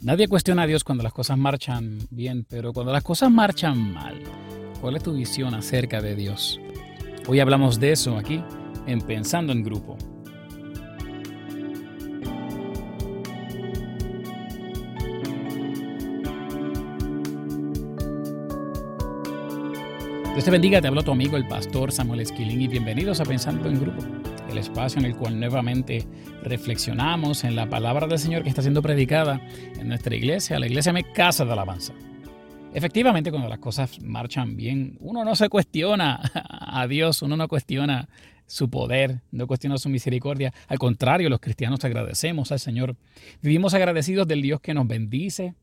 Nadie cuestiona a Dios cuando las cosas marchan bien, pero cuando las cosas marchan mal, ¿cuál es tu visión acerca de Dios? Hoy hablamos de eso aquí en Pensando en Grupo. Dios te bendiga, te hablo tu amigo el pastor Samuel Esquilín y bienvenidos a Pensando en Grupo el espacio en el cual nuevamente reflexionamos en la palabra del Señor que está siendo predicada en nuestra iglesia, la iglesia me casa de alabanza. Efectivamente, cuando las cosas marchan bien, uno no se cuestiona a Dios, uno no cuestiona su poder, no cuestiona su misericordia. Al contrario, los cristianos agradecemos al Señor. Vivimos agradecidos del Dios que nos bendice,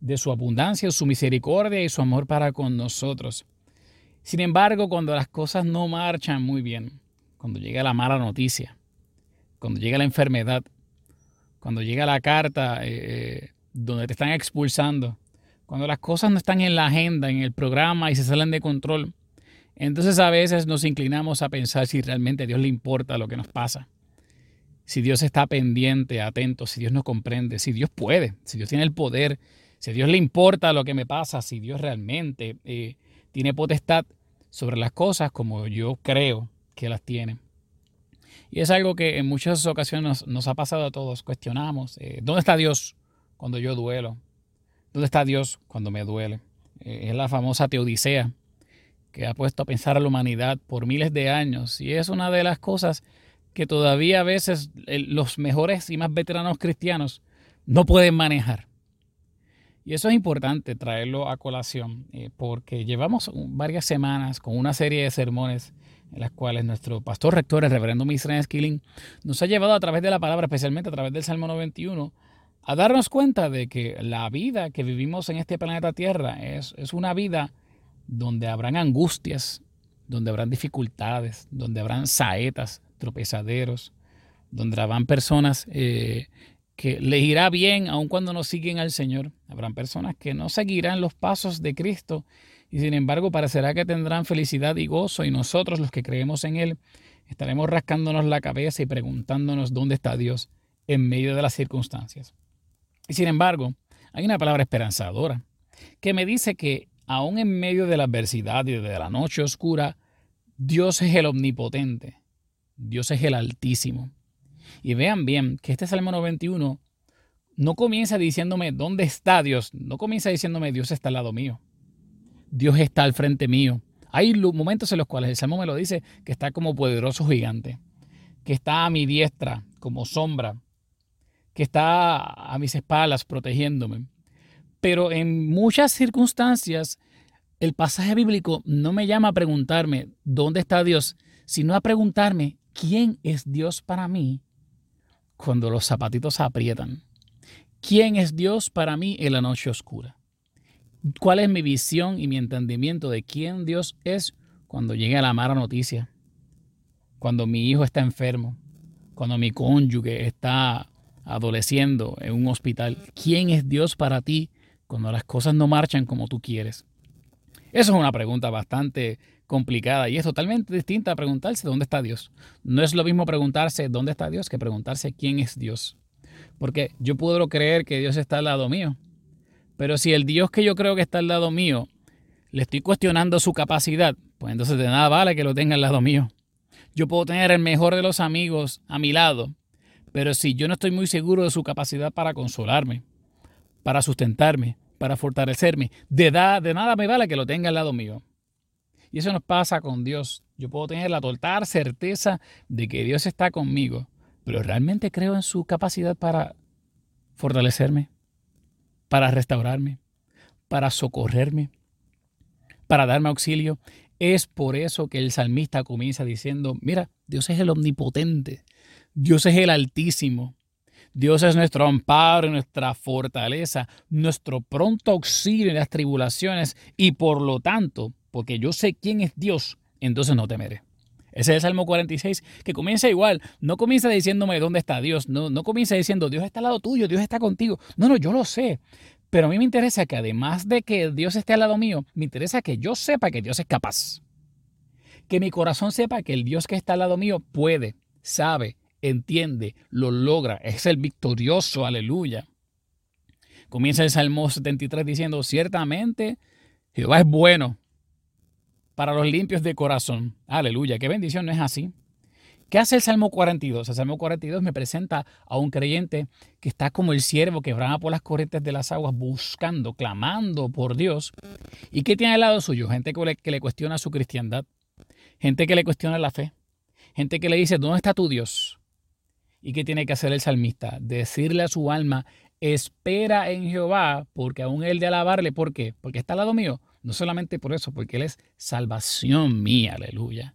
de su abundancia, su misericordia y su amor para con nosotros. Sin embargo, cuando las cosas no marchan muy bien, cuando llega la mala noticia, cuando llega la enfermedad, cuando llega la carta eh, eh, donde te están expulsando, cuando las cosas no están en la agenda, en el programa y se salen de control, entonces a veces nos inclinamos a pensar si realmente a Dios le importa lo que nos pasa. Si Dios está pendiente, atento, si Dios nos comprende, si Dios puede, si Dios tiene el poder, si Dios le importa lo que me pasa, si Dios realmente eh, tiene potestad sobre las cosas como yo creo que las tiene. Y es algo que en muchas ocasiones nos, ha pasado a todos. Cuestionamos, eh, ¿dónde está Dios cuando yo duelo? ¿Dónde está Dios cuando me duele? Eh, es la famosa teodicea que ha puesto a pensar a la humanidad por miles de años. Y es una de las cosas que todavía a veces los mejores y más veteranos cristianos no pueden manejar. Y eso es importante traerlo a colación, eh, porque llevamos varias semanas con una serie de sermones en las cuales nuestro pastor rector, el reverendo Misrael Skilling, nos ha llevado a través de la palabra, especialmente a través del Salmo 91, a darnos cuenta de que la vida que vivimos en este planeta Tierra es, es una vida donde habrán angustias, donde habrán dificultades, donde habrán saetas, tropezaderos, donde habrán personas eh, que les irá bien aun cuando no siguen al Señor. Habrán personas que no seguirán los pasos de Cristo y sin embargo parecerá que tendrán felicidad y gozo y nosotros los que creemos en Él estaremos rascándonos la cabeza y preguntándonos dónde está Dios en medio de las circunstancias. Y sin embargo, hay una palabra esperanzadora que me dice que aún en medio de la adversidad y de la noche oscura, Dios es el omnipotente, Dios es el altísimo. Y vean bien que este Salmo 91 no comienza diciéndome dónde está Dios, no comienza diciéndome Dios está al lado mío. Dios está al frente mío. Hay momentos en los cuales el Salmo me lo dice que está como poderoso gigante, que está a mi diestra como sombra, que está a mis espaldas protegiéndome. Pero en muchas circunstancias el pasaje bíblico no me llama a preguntarme dónde está Dios, sino a preguntarme quién es Dios para mí cuando los zapatitos aprietan. ¿Quién es Dios para mí en la noche oscura? cuál es mi visión y mi entendimiento de quién Dios es cuando llegue la mala noticia, cuando mi hijo está enfermo, cuando mi cónyuge está adoleciendo en un hospital. ¿Quién es Dios para ti cuando las cosas no marchan como tú quieres? Eso es una pregunta bastante complicada y es totalmente distinta a preguntarse dónde está Dios. No es lo mismo preguntarse dónde está Dios que preguntarse quién es Dios. Porque yo puedo creer que Dios está al lado mío, pero si el Dios que yo creo que está al lado mío, le estoy cuestionando su capacidad, pues entonces de nada vale que lo tenga al lado mío. Yo puedo tener el mejor de los amigos a mi lado, pero si yo no estoy muy seguro de su capacidad para consolarme, para sustentarme, para fortalecerme, de, de nada me vale que lo tenga al lado mío. Y eso nos pasa con Dios. Yo puedo tener la total certeza de que Dios está conmigo, pero realmente creo en su capacidad para fortalecerme, para restaurarme, para socorrerme, para darme auxilio. Es por eso que el salmista comienza diciendo, mira, Dios es el omnipotente, Dios es el altísimo, Dios es nuestro amparo, nuestra fortaleza, nuestro pronto auxilio en las tribulaciones y por lo tanto, porque yo sé quién es Dios, entonces no temeré. Ese es el Salmo 46, que comienza igual. No comienza diciéndome dónde está Dios. No, no comienza diciendo Dios está al lado tuyo, Dios está contigo. No, no, yo lo sé. Pero a mí me interesa que además de que Dios esté al lado mío, me interesa que yo sepa que Dios es capaz. Que mi corazón sepa que el Dios que está al lado mío puede, sabe, entiende, lo logra. Es el victorioso, aleluya. Comienza el Salmo 73 diciendo, ciertamente Jehová es bueno para los limpios de corazón. Aleluya, qué bendición, no es así. ¿Qué hace el Salmo 42? El Salmo 42 me presenta a un creyente que está como el siervo que brama por las corrientes de las aguas buscando, clamando por Dios. ¿Y qué tiene al lado suyo? Gente que le, cuestiona su cristiandad, gente que le cuestiona la fe, gente que le dice, ¿dónde está tu Dios? ¿Y qué tiene que hacer el salmista? Decirle a su alma, espera en Jehová, porque aún él de alabarle, ¿por qué? Porque está al lado mío. No solamente por eso, porque Él es salvación mía, aleluya.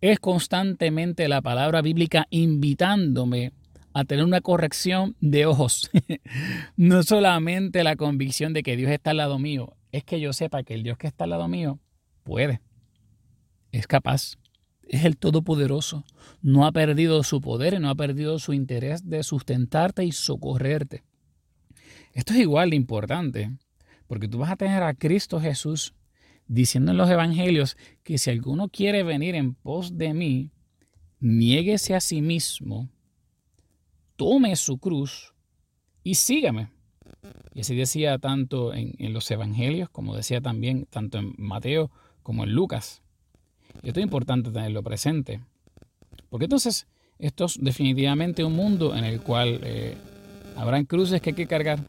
Es constantemente la palabra bíblica invitándome a tener una corrección de ojos. no solamente la convicción de que Dios está al lado mío, es que yo sepa que el Dios que está al lado mío puede, es capaz, es el Todopoderoso, no ha perdido su poder y no ha perdido su interés de sustentarte y socorrerte. Esto es igual de importante porque tú vas a tener a Cristo Jesús diciendo en los evangelios que si alguno quiere venir en pos de mí, niéguese a sí mismo, tome su cruz y sígame. Y así decía tanto en, los evangelios como decía también tanto en Mateo como en Lucas. Y esto es importante tenerlo presente. Porque entonces esto es definitivamente un mundo en el cual eh, habrán cruces que hay que cargar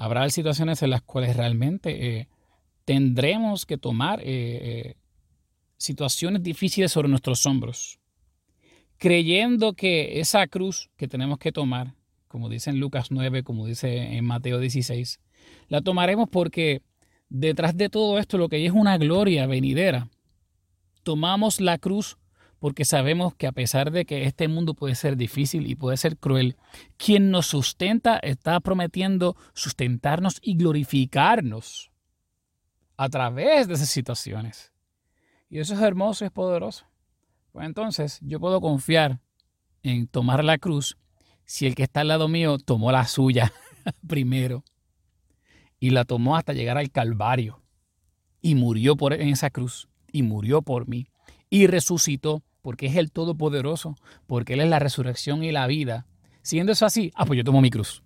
Habrá situaciones en las cuales realmente eh, tendremos que tomar eh, eh, situaciones difíciles sobre nuestros hombros, creyendo que esa cruz que tenemos que tomar, como dice en Lucas 9, como dice en Mateo 16, la tomaremos porque detrás de todo esto lo que hay es una gloria venidera. Tomamos la cruz porque sabemos que a pesar de que este mundo puede ser difícil y puede ser cruel, quien nos sustenta está prometiendo sustentarnos y glorificarnos a través de esas situaciones. Y eso es hermoso y es poderoso. Pues entonces yo puedo confiar en tomar la cruz si el que está al lado mío tomó la suya primero y la tomó hasta llegar al Calvario y murió por en esa cruz y murió por mí y resucitó porque es el Todopoderoso, porque Él es la resurrección y la vida. Siendo eso así, ah, pues yo tomo mi cruz.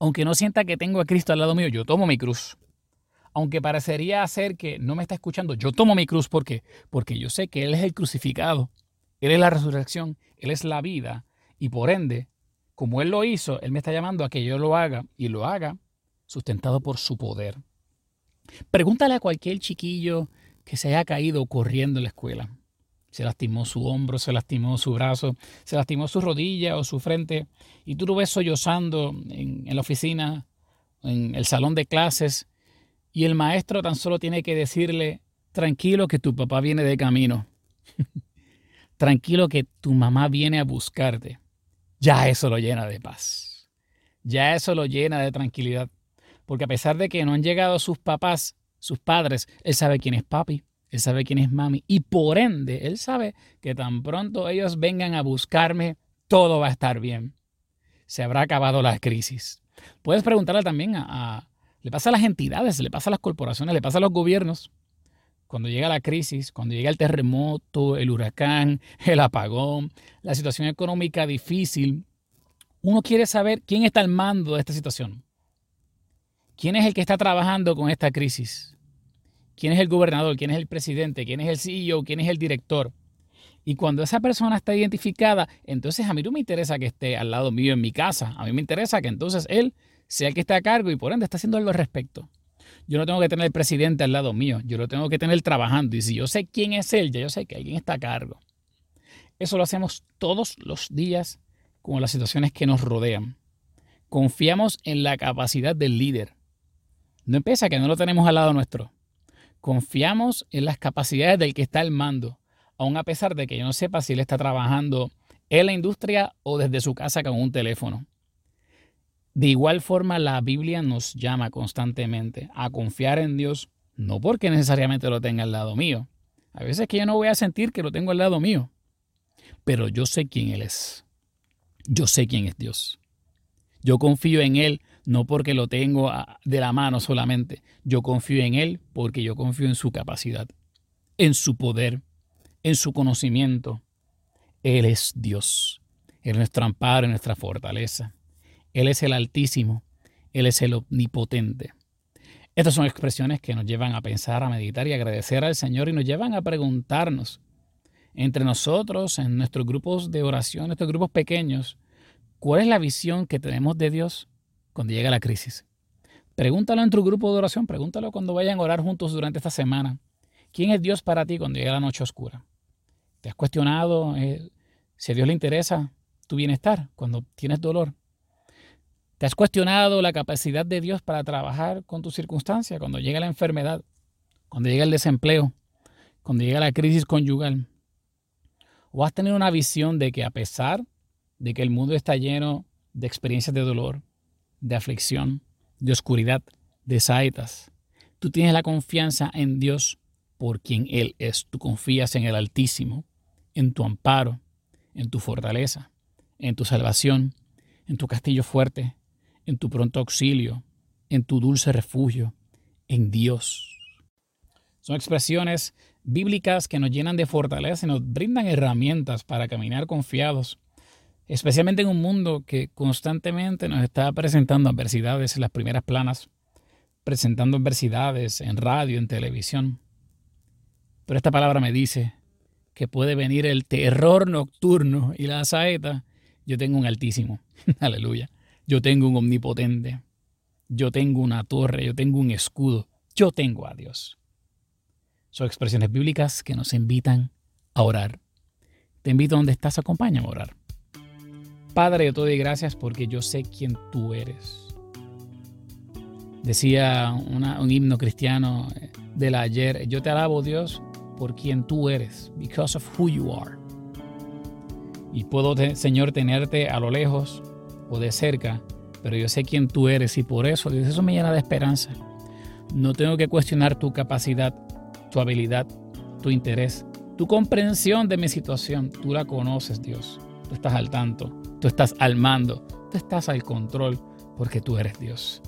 Aunque no sienta que tengo a Cristo al lado mío, yo tomo mi cruz. Aunque parecería ser que no me está escuchando, yo tomo mi cruz. ¿Por qué? Porque yo sé que Él es el crucificado, Él es la resurrección, Él es la vida. Y por ende, como Él lo hizo, Él me está llamando a que yo lo haga y lo haga sustentado por su poder. Pregúntale a cualquier chiquillo que se haya caído corriendo en la escuela se lastimó su hombro, se lastimó su brazo, se lastimó su rodilla o su frente, y tú lo ves sollozando en, la oficina, en el salón de clases, y el maestro tan solo tiene que decirle, tranquilo que tu papá viene de camino, tranquilo que tu mamá viene a buscarte. Ya eso lo llena de paz, ya eso lo llena de tranquilidad, porque a pesar de que no han llegado sus papás, sus padres, él sabe quién es papi, él sabe quién es mami y por ende Él sabe que tan pronto ellos vengan a buscarme, todo va a estar bien. Se habrá acabado la crisis. Puedes preguntarle también a, le pasa a las entidades, le pasa a las corporaciones, le pasa a los gobiernos. Cuando llega la crisis, cuando llega el terremoto, el huracán, el apagón, la situación económica difícil, uno quiere saber quién está al mando de esta situación. ¿Quién es el que está trabajando con esta crisis? Quién es el gobernador, quién es el presidente, quién es el CEO, quién es el director. Y cuando esa persona está identificada, entonces a mí no me interesa que esté al lado mío en mi casa. A mí me interesa que entonces él sea el que esté a cargo y por ende está haciendo algo al respecto. Yo no tengo que tener el presidente al lado mío, yo lo tengo que tener trabajando. Y si yo sé quién es él, ya yo sé que alguien está a cargo. Eso lo hacemos todos los días con las situaciones que nos rodean. Confiamos en la capacidad del líder. No empieza que no lo tenemos al lado nuestro. Confiamos en las capacidades del que está al mando, aun a pesar de que yo no sepa si él está trabajando en la industria o desde su casa con un teléfono. De igual forma, la Biblia nos llama constantemente a confiar en Dios, no porque necesariamente lo tenga al lado mío. A veces que yo no voy a sentir que lo tengo al lado mío, pero yo sé quién Él es. Yo sé quién es Dios. Yo confío en Él no porque lo tengo de la mano solamente. Yo confío en Él porque yo confío en su capacidad, en su poder, en su conocimiento. Él es Dios. Él es nuestro amparo nuestra fortaleza. Él es el Altísimo, Él es el Omnipotente. Estas son expresiones que nos llevan a pensar, a meditar y agradecer al Señor y nos llevan a preguntarnos entre nosotros, en nuestros grupos de oración, nuestros grupos pequeños, ¿cuál es la visión que tenemos de Dios cuando llega la crisis? Pregúntalo en tu grupo de oración, pregúntalo cuando vayan a orar juntos durante esta semana. ¿Quién es Dios para ti cuando llega la noche oscura? ¿Te has cuestionado eh, si a Dios le interesa tu bienestar cuando tienes dolor? ¿Te has cuestionado la capacidad de Dios para trabajar con tu circunstancia cuando llega la enfermedad, cuando llega el desempleo, cuando llega la crisis conyugal? ¿O has tenido una visión de que a pesar de que el mundo está lleno de experiencias de dolor, de aflicción, de oscuridad, de saetas, tú tienes la confianza en Dios por quien Él es. Tú confías en el Altísimo, en tu amparo, en tu fortaleza, en tu salvación, en tu castillo fuerte, en tu pronto auxilio, en tu dulce refugio, en Dios. Son expresiones bíblicas que nos llenan de fortaleza y nos brindan herramientas para caminar confiados, especialmente en un mundo que constantemente nos está presentando adversidades en las primeras planas, presentando adversidades en radio, en televisión. Pero esta palabra me dice que puede venir el terror nocturno y la saeta. Yo tengo un altísimo. Aleluya. Yo tengo un omnipotente. Yo tengo una torre. Yo tengo un escudo. Yo tengo a Dios. Son expresiones bíblicas que nos invitan a orar. Te invito a donde estás, acompáñame a orar. Padre, yo te doy gracias porque yo sé quién tú eres. Decía un himno cristiano del ayer, yo te alabo Dios por quien tú eres, because of who you are. Y puedo, Señor, tenerte a lo lejos o de cerca, pero yo sé quién tú eres y por eso, Dios, eso me llena de esperanza. No tengo que cuestionar tu capacidad, tu habilidad, tu interés, tu comprensión de mi situación. Tú la conoces, Dios. Tú estás al tanto, tú estás al mando, tú estás al control, porque tú eres Dios.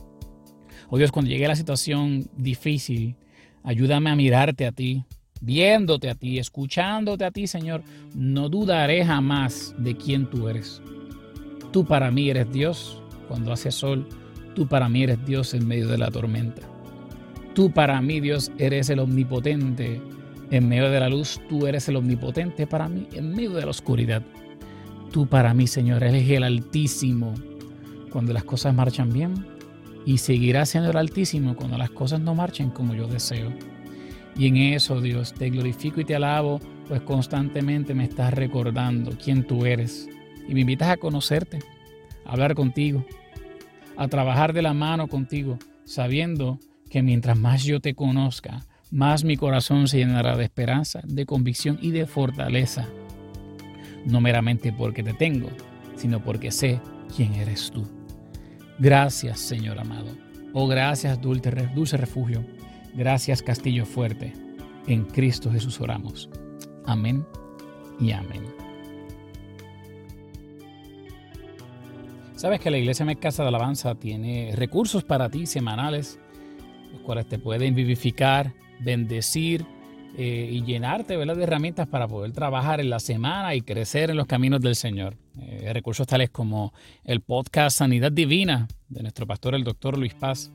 Oh Dios, cuando llegue a la situación difícil, ayúdame a mirarte a ti, viéndote a ti, escuchándote a ti, Señor, no dudaré jamás de quién tú eres. Tú para mí eres Dios cuando hace sol, tú para mí eres Dios en medio de la tormenta. Tú para mí, Dios, eres el omnipotente en medio de la luz, tú eres el omnipotente para mí en medio de la oscuridad. Tú para mí, Señor, eres el Altísimo cuando las cosas marchan bien y seguirás siendo el Altísimo cuando las cosas no marchen como yo deseo. Y en eso, Dios, te glorifico y te alabo, pues constantemente me estás recordando quién tú eres. Y me invitas a conocerte, a hablar contigo, a trabajar de la mano contigo, sabiendo que mientras más yo te conozca, más mi corazón se llenará de esperanza, de convicción y de fortaleza. No meramente porque te tengo, sino porque sé quién eres tú. Gracias, Señor amado. Oh, gracias, dulce, refugio Gracias Castillo Fuerte. En Cristo Jesús oramos. Amén y amén. Sabes que la Iglesia Me Casa de Alabanza tiene recursos para ti semanales, los cuales te pueden vivificar, bendecir eh, y llenarte de herramientas para poder trabajar en la semana y crecer en los caminos del Señor. Eh, recursos tales como el podcast Sanidad Divina de nuestro pastor, el doctor Luis Paz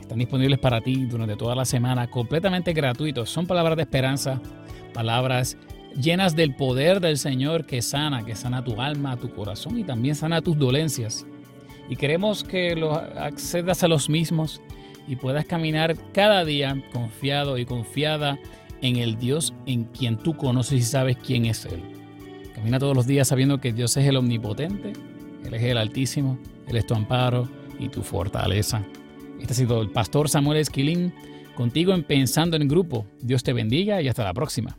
están disponibles para ti durante toda la semana, completamente gratuitos. Son palabras de esperanza, palabras llenas del poder del Señor que sana, que sana tu alma, tu corazón y también sana tus dolencias. Y queremos que lo accedas a los mismos y puedas caminar cada día confiado y confiada en el Dios en quien tú conoces y sabes quién es Él. Camina todos los días sabiendo que Dios es el omnipotente, Él es el altísimo, Él es tu amparo y tu fortaleza. Este ha sido el pastor Samuel Esquilín, contigo en Pensando en Grupo. Dios te bendiga y hasta la próxima.